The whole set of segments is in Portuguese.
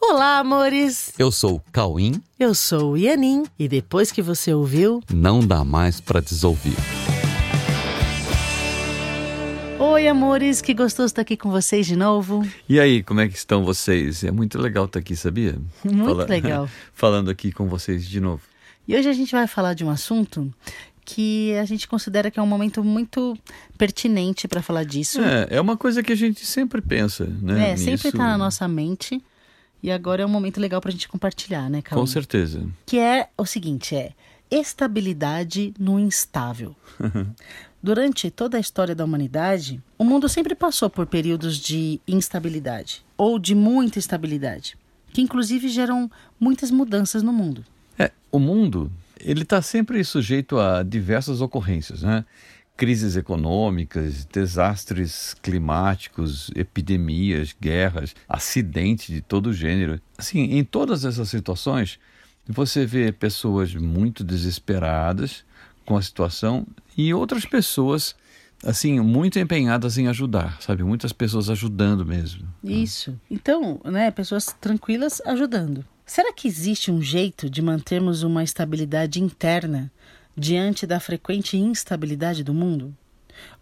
Olá, amores! Eu sou o Cauim. Eu sou o Ianin. E depois que você ouviu, Não dá mais pra desouvir. Oi, amores, que gostoso estar aqui com vocês de novo. E aí, como é que estão vocês? É muito legal estar aqui, sabia? Muito legal. Falando aqui com vocês de novo. E hoje a gente vai falar de um assunto que a gente considera que é um momento muito pertinente para falar disso. É, é uma coisa que a gente sempre pensa, né? É, sempre está na nossa mente. E agora é um momento legal para a gente compartilhar, né, Cauã? Com certeza. Que é o seguinte, é estabilidade no instável. Durante toda a história da humanidade, o mundo sempre passou por períodos de instabilidade ou de muita instabilidade, que inclusive geram muitas mudanças no mundo. É, o mundo, ele está sempre sujeito a diversas ocorrências, né? Crises econômicas, desastres climáticos, epidemias, guerras, acidentes de todo gênero. Assim, em todas essas situações, você vê pessoas muito desesperadas com a situação e outras pessoas assim muito empenhadas em ajudar, sabe? Muitas pessoas ajudando mesmo. Isso. Então, né, pessoas tranquilas ajudando. Será que existe um jeito de mantermos uma estabilidade interna diante da frequente instabilidade do mundo?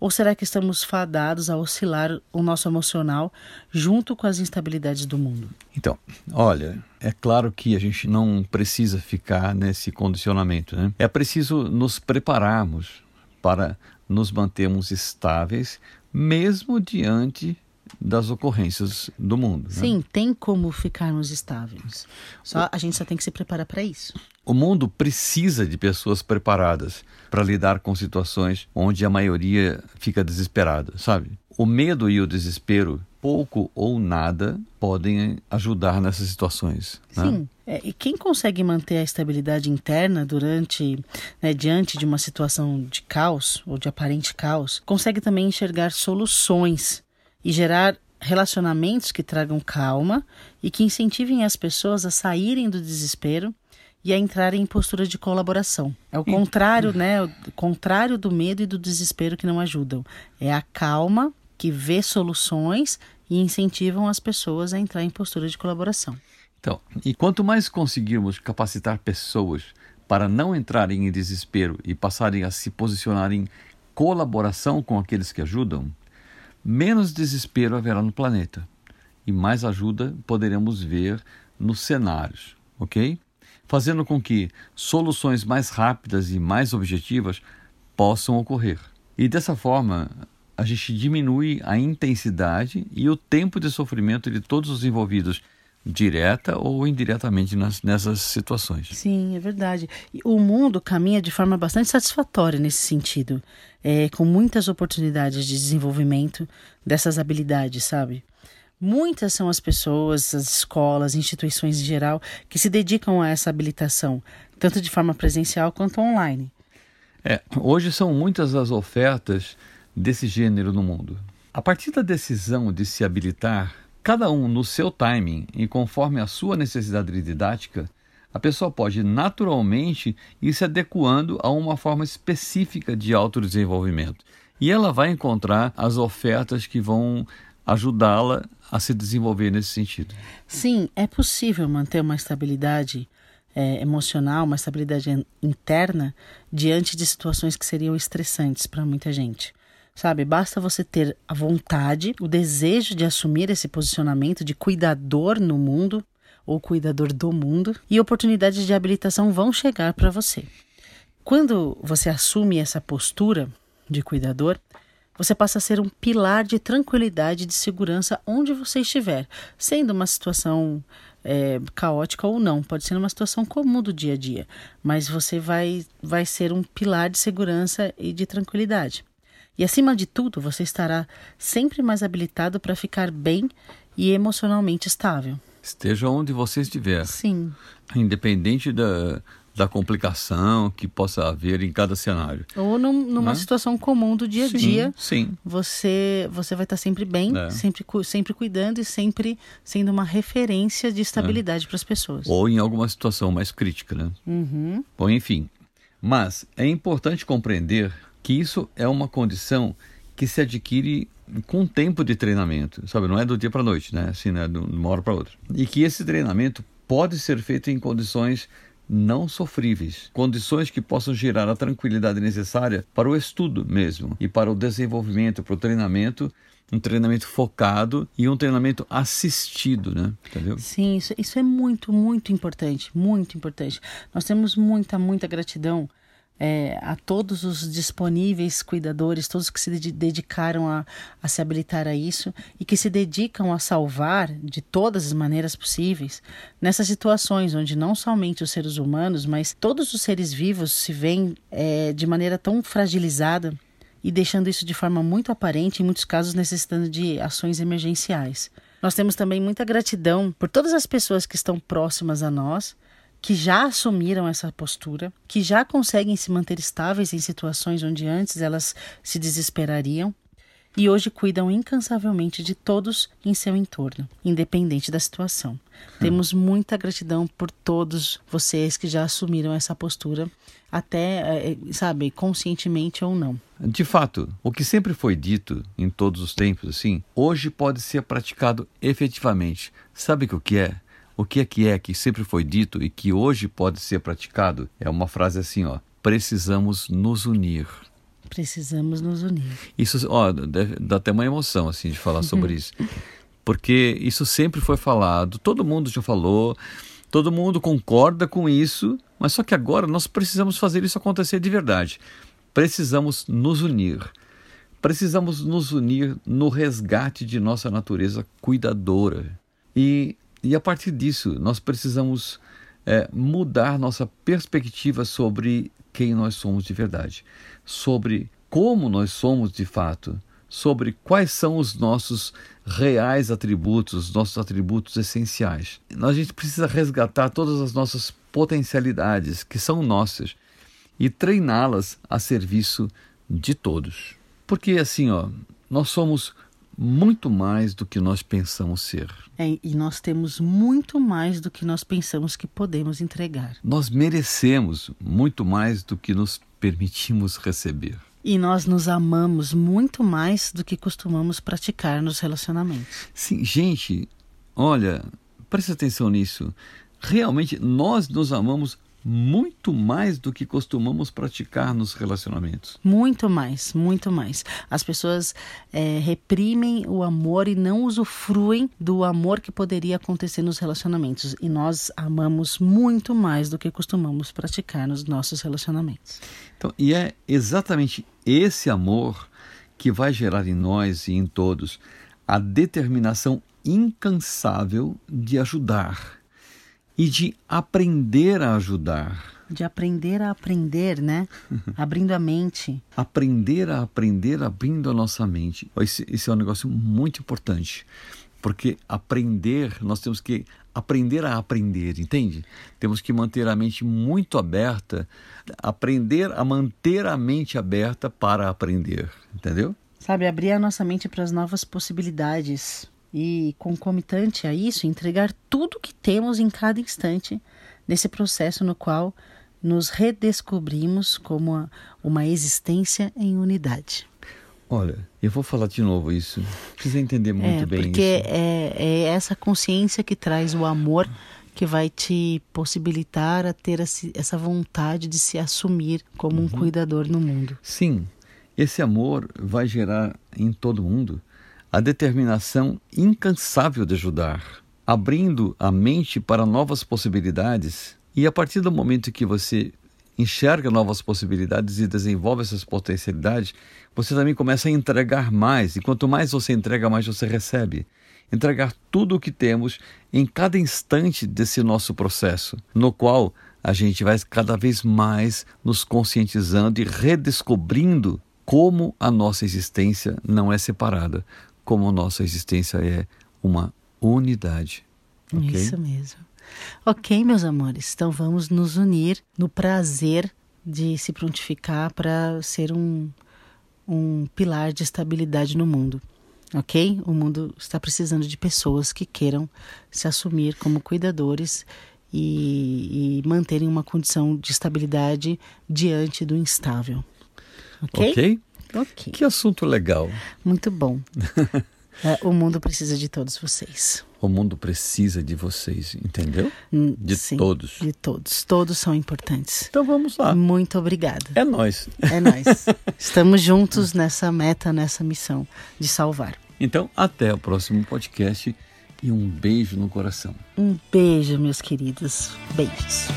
Ou será que estamos fadados a oscilar o nosso emocional junto com as instabilidades do mundo? Então, olha, é claro que a gente não precisa ficar nesse condicionamento, né? É preciso nos prepararmos para nos mantermos estáveis, mesmo diante das ocorrências do mundo. né? Sim, tem como ficarmos estáveis. Só a gente só tem que se preparar para isso. O mundo precisa de pessoas preparadas para lidar com situações onde a maioria fica desesperada, sabe? O medo e o desespero, pouco ou nada, podem ajudar nessas situações. né? Sim. É, e quem consegue manter a estabilidade interna durante, né, diante de uma situação de caos ou de aparente caos, consegue também enxergar soluções e gerar relacionamentos que tragam calma e que incentivem as pessoas a saírem do desespero e a entrarem em postura de colaboração. É o contrário, né? O contrário do medo e do desespero que não ajudam. É a calma que vê soluções e incentivam as pessoas a entrar em postura de colaboração. Então, e quanto mais conseguirmos capacitar pessoas para não entrarem em desespero e passarem a se posicionar em colaboração com aqueles que ajudam, menos desespero haverá no planeta e mais ajuda poderemos ver nos cenários, ok? Fazendo com que soluções mais rápidas e mais objetivas possam ocorrer. E dessa forma, a gente diminui a intensidade e o tempo de sofrimento de todos os envolvidos, direta ou indiretamente nas, nessas situações. Sim, é verdade. O mundo caminha de forma bastante satisfatória nesse sentido, é, com muitas oportunidades de desenvolvimento dessas habilidades, sabe? Muitas são as pessoas, as escolas, instituições em geral que se dedicam a essa habilitação, tanto de forma presencial quanto online. É, hoje são muitas as ofertas desse gênero no mundo. A partir da decisão de se habilitar, cada um no seu timing e conforme a sua necessidade didática, a pessoa pode naturalmente ir se adequando a uma forma específica de autodesenvolvimento. E ela vai encontrar as ofertas que vão ajudá-la a se desenvolver nesse sentido. Sim, é possível manter uma estabilidade é, emocional, uma estabilidade in- interna diante de situações que seriam estressantes para muita gente. Sabe, basta você ter a vontade, o desejo de assumir esse posicionamento de cuidador no mundo ou cuidador do mundo e oportunidades de habilitação vão chegar para você. Quando você assume essa postura de cuidador, você passa a ser um pilar de tranquilidade e de segurança onde você estiver, sendo uma situação é, caótica ou não, pode ser uma situação comum do dia a dia, mas você vai, vai ser um pilar de segurança e de tranquilidade. E acima de tudo, você estará sempre mais habilitado para ficar bem e emocionalmente estável. Esteja onde você estiver, Sim, independente da, da complicação que possa haver em cada cenário. ou num- numa Né? situação comum do dia a dia, Sim. você você vai estar sempre bem, É. sempre sempre cuidando e sempre sendo uma referência de estabilidade para as pessoas. Ou em alguma situação mais crítica, né? Uhum. Bom, enfim. Mas é importante compreender que isso é uma condição que se adquire com tempo de treinamento, sabe? Não é do dia para noite, né? Assim, né? De uma hora para outra. E que esse treinamento pode ser feito em condições não sofríveis, condições que possam gerar a tranquilidade necessária para o estudo mesmo e para o desenvolvimento, para o treinamento um treinamento focado e um treinamento assistido, né? Entendeu? Sim, isso, isso é muito, muito importante, muito importante. Nós temos muita, muita gratidão é, a todos os disponíveis cuidadores, todos que se dedicaram a, a, se habilitar a isso e que se dedicam a salvar de todas as maneiras possíveis nessas situações onde não somente os seres humanos, mas todos os seres vivos se veem é, de maneira tão fragilizada e deixando isso de forma muito aparente, em muitos casos necessitando de ações emergenciais. Nós temos também muita gratidão por todas as pessoas que estão próximas a nós que já assumiram essa postura, que já conseguem se manter estáveis em situações onde antes elas se desesperariam e hoje cuidam incansavelmente de todos em seu entorno, independente da situação. Hum. Temos muita gratidão por todos vocês que já assumiram essa postura, até, eh, eh, sabe, conscientemente ou não. De fato, o que sempre foi dito em todos os tempos, assim, hoje pode ser praticado efetivamente. Sabe o que é? O que é que é que sempre foi dito e que hoje pode ser praticado? É uma frase assim, ó: precisamos nos unir. Precisamos nos unir. Isso, ó, dá até uma emoção assim de falar sobre isso. Porque isso sempre foi falado, todo mundo já falou, todo mundo concorda com isso, mas só que agora nós precisamos fazer isso acontecer de verdade. Precisamos nos unir. Precisamos nos unir no resgate de nossa natureza cuidadora. E e a partir disso, nós precisamos é, mudar nossa perspectiva sobre quem nós somos de verdade, sobre como nós somos de fato, sobre quais são os nossos reais atributos, os nossos atributos essenciais. A gente precisa resgatar todas as nossas potencialidades que são nossas e treiná-las a serviço de todos. Porque assim, ó, nós somos muito mais do que nós pensamos ser. É, e nós temos muito mais do que nós pensamos que podemos entregar. Nós merecemos muito mais do que nos permitimos receber. E nós nos amamos muito mais do que costumamos praticar nos relacionamentos. Sim, gente, olha, preste atenção nisso. Realmente nós nos amamos muito mais do que costumamos praticar nos relacionamentos. Muito mais, muito mais. As pessoas é, reprimem o amor e não usufruem do amor que poderia acontecer nos relacionamentos. E nós amamos muito mais do que costumamos praticar nos nossos relacionamentos. Então, e é exatamente esse amor que vai gerar em nós e em todos a determinação incansável de ajudar e de aprender a ajudar. De aprender a aprender, né? Abrindo a mente. Aprender a aprender, abrindo a nossa mente. Esse, esse é um negócio muito importante. Porque aprender, nós temos que aprender a aprender, entende? Temos que manter a mente muito aberta, aprender a manter a mente aberta para aprender, entendeu? Sabe, abrir a nossa mente para as novas possibilidades e, concomitante a isso, entregar tudo que temos em cada instante nesse processo no qual nos redescobrimos como uma existência em unidade. Olha, eu vou falar de novo isso. Precisa entender muito é, bem porque isso. Porque é, é essa consciência que traz o amor que vai te possibilitar a ter essa vontade de se assumir como um uhum. cuidador no mundo. Sim, esse amor vai gerar em todo mundo a determinação incansável de ajudar, abrindo a mente para novas possibilidades. E a partir do momento que você enxerga novas possibilidades e desenvolve essas potencialidades, você também começa a entregar mais. E quanto mais você entrega, mais você recebe. Entregar tudo o que temos em cada instante desse nosso processo, no qual a gente vai cada vez mais nos conscientizando e redescobrindo como a nossa existência não é separada, como nossa existência é uma unidade. Okay? Isso mesmo. Ok, meus amores, então vamos nos unir no prazer de se prontificar para ser um, um pilar de estabilidade no mundo. Ok? O mundo está precisando de pessoas que queiram se assumir como cuidadores e, e manterem uma condição de estabilidade diante do instável. Ok? Ok. Ok. Que assunto legal. Muito bom. é, o mundo precisa de todos vocês. O mundo precisa de vocês, entendeu? Hum, De sim, todos. De todos. Todos são importantes. Então vamos lá. Muito obrigada. É nós. É nós. Estamos juntos nessa meta, nessa missão de salvar. Então, até o próximo podcast e um beijo no coração. Um beijo, meus queridos. Beijos.